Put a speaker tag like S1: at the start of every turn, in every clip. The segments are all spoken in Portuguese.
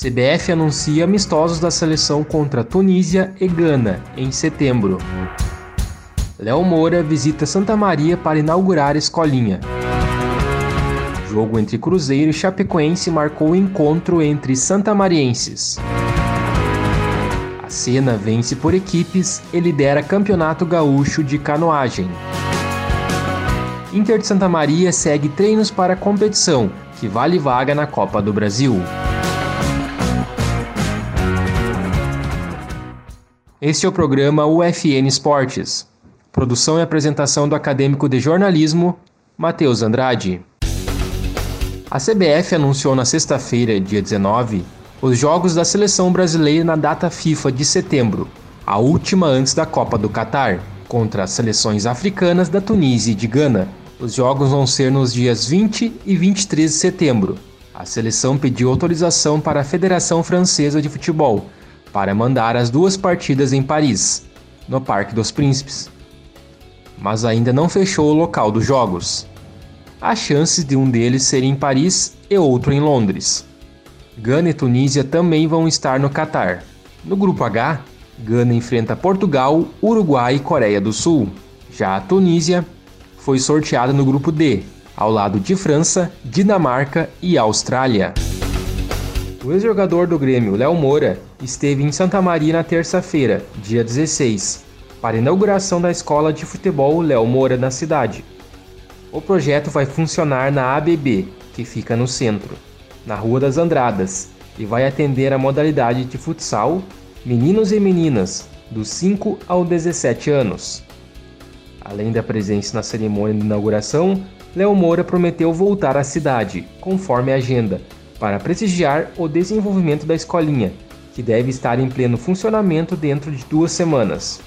S1: CBF anuncia amistosos da seleção contra Tunísia e Gana em setembro. Léo Moura visita Santa Maria para inaugurar escolinha. Jogo entre Cruzeiro e Chapecoense marcou o encontro entre santamarienses. A Cena vence por equipes e lidera Campeonato Gaúcho de Canoagem. Inter de Santa Maria segue treinos para a competição, que vale vaga na Copa do Brasil. Este é o programa UFN Esportes. Produção e apresentação do acadêmico de jornalismo, Matheus Andrade. A CBF anunciou na sexta-feira, dia 19, os jogos da seleção brasileira na data FIFA de setembro, a última antes da Copa do Catar, contra as seleções africanas da Tunísia e de Gana. Os jogos vão ser nos dias 20 e 23 de setembro. A seleção pediu autorização para a Federação Francesa de Futebol para mandar as duas partidas em Paris, no Parque dos Príncipes. Mas ainda não fechou o local dos jogos. Há chances de um deles ser em Paris e outro em Londres. Gana e Tunísia também vão estar no Catar. No grupo H, Gana enfrenta Portugal, Uruguai e Coreia do Sul. Já a Tunísia foi sorteada no grupo D, ao lado de França, Dinamarca e Austrália. O ex-jogador do Grêmio, Léo Moura, esteve em Santa Maria na terça-feira, dia 16, para a inauguração da escola de futebol Léo Moura na cidade. O projeto vai funcionar na ABB, que fica no centro, na Rua das Andradas, e vai atender a modalidade de futsal, meninos e meninas, dos 5 aos 17 anos. Além da presença na cerimônia de inauguração, Léo Moura prometeu voltar à cidade, conforme a agenda, para prestigiar o desenvolvimento da escolinha, que deve estar em pleno funcionamento dentro de duas semanas.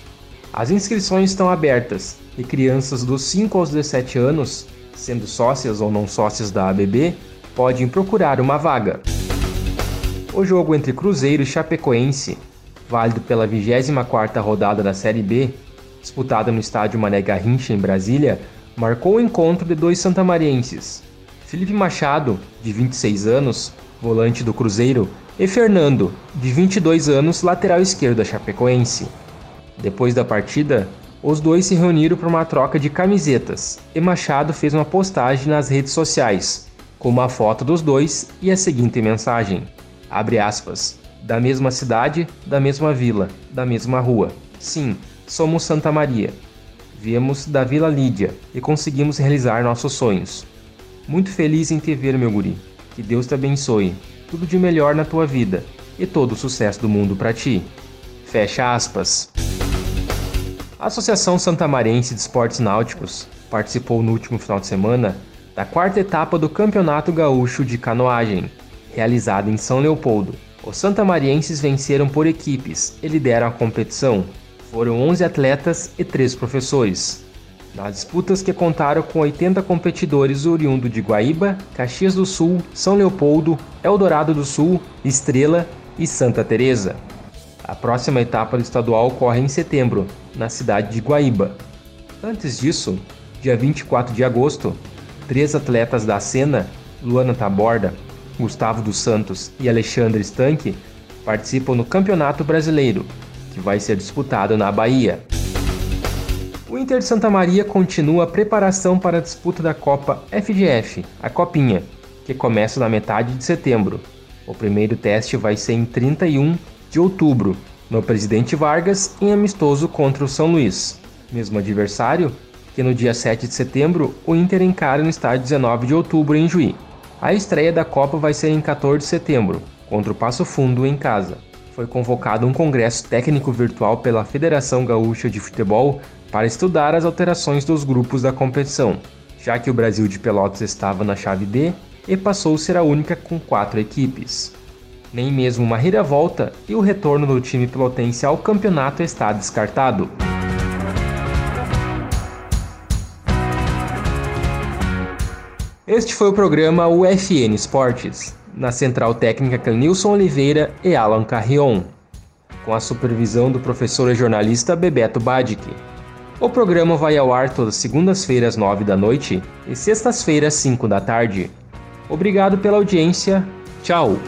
S1: As inscrições estão abertas e crianças dos 5 aos 17 anos, sendo sócias ou não sócias da ABB, podem procurar uma vaga. O jogo entre Cruzeiro e Chapecoense, válido pela 24ª rodada da Série B, disputada no estádio Mané Garrincha em Brasília, marcou o encontro de dois santamarienses, Felipe Machado, de 26 anos, volante do Cruzeiro, e Fernando, de 22 anos, lateral esquerdo da Chapecoense. Depois da partida, os dois se reuniram para uma troca de camisetas e Machado fez uma postagem nas redes sociais, com uma foto dos dois e a seguinte mensagem: abre aspas, da mesma cidade, da mesma vila, da mesma rua. Sim, somos Santa Maria. Viemos da Vila Lídia e conseguimos realizar nossos sonhos. Muito feliz em te ver, meu guri. Que Deus te abençoe. Tudo de melhor na tua vida e todo o sucesso do mundo para ti. Fecha aspas. A Associação Santamarense de Esportes Náuticos participou no último final de semana da quarta etapa do Campeonato Gaúcho de Canoagem, realizado em São Leopoldo. Os santamarienses venceram por equipes e lideram a competição. Foram 11 atletas e 3 professores. Nas disputas que contaram com 80 competidores oriundos de Guaíba, Caxias do Sul, São Leopoldo, Eldorado do Sul, Estrela e Santa Teresa. A próxima etapa do estadual ocorre em setembro, na cidade de Guaíba. Antes disso, dia 24 de agosto, três atletas da cena, Luana Taborda, Gustavo dos Santos e Alexandre Stanque, participam no Campeonato Brasileiro, que vai ser disputado na Bahia. O Inter de Santa Maria continua a preparação para a disputa da Copa FGF, a Copinha, que começa na metade de setembro. O primeiro teste vai ser em 31 de outubro, no Presidente Vargas, em amistoso contra o São Luís, mesmo adversário que no dia 7 de setembro o Inter encara no estádio 19 de outubro em Juí. A estreia da Copa vai ser em 14 de setembro, contra o Passo Fundo em casa. Foi convocado um congresso técnico virtual pela Federação Gaúcha de Futebol para estudar as alterações dos grupos da competição, já que o Brasil de Pelotas estava na chave D e passou a ser a única com quatro equipes. Nem mesmo uma reviravolta e o retorno do time pelotense ao campeonato está descartado. Este foi o programa UFN Esportes, na central técnica Clenilson Oliveira e Alan Carrion, com a supervisão do professor e jornalista Bebeto Badic. O programa vai ao ar todas segundas-feiras, 9 da noite e sextas-feiras, 5 da tarde. Obrigado pela audiência. Tchau!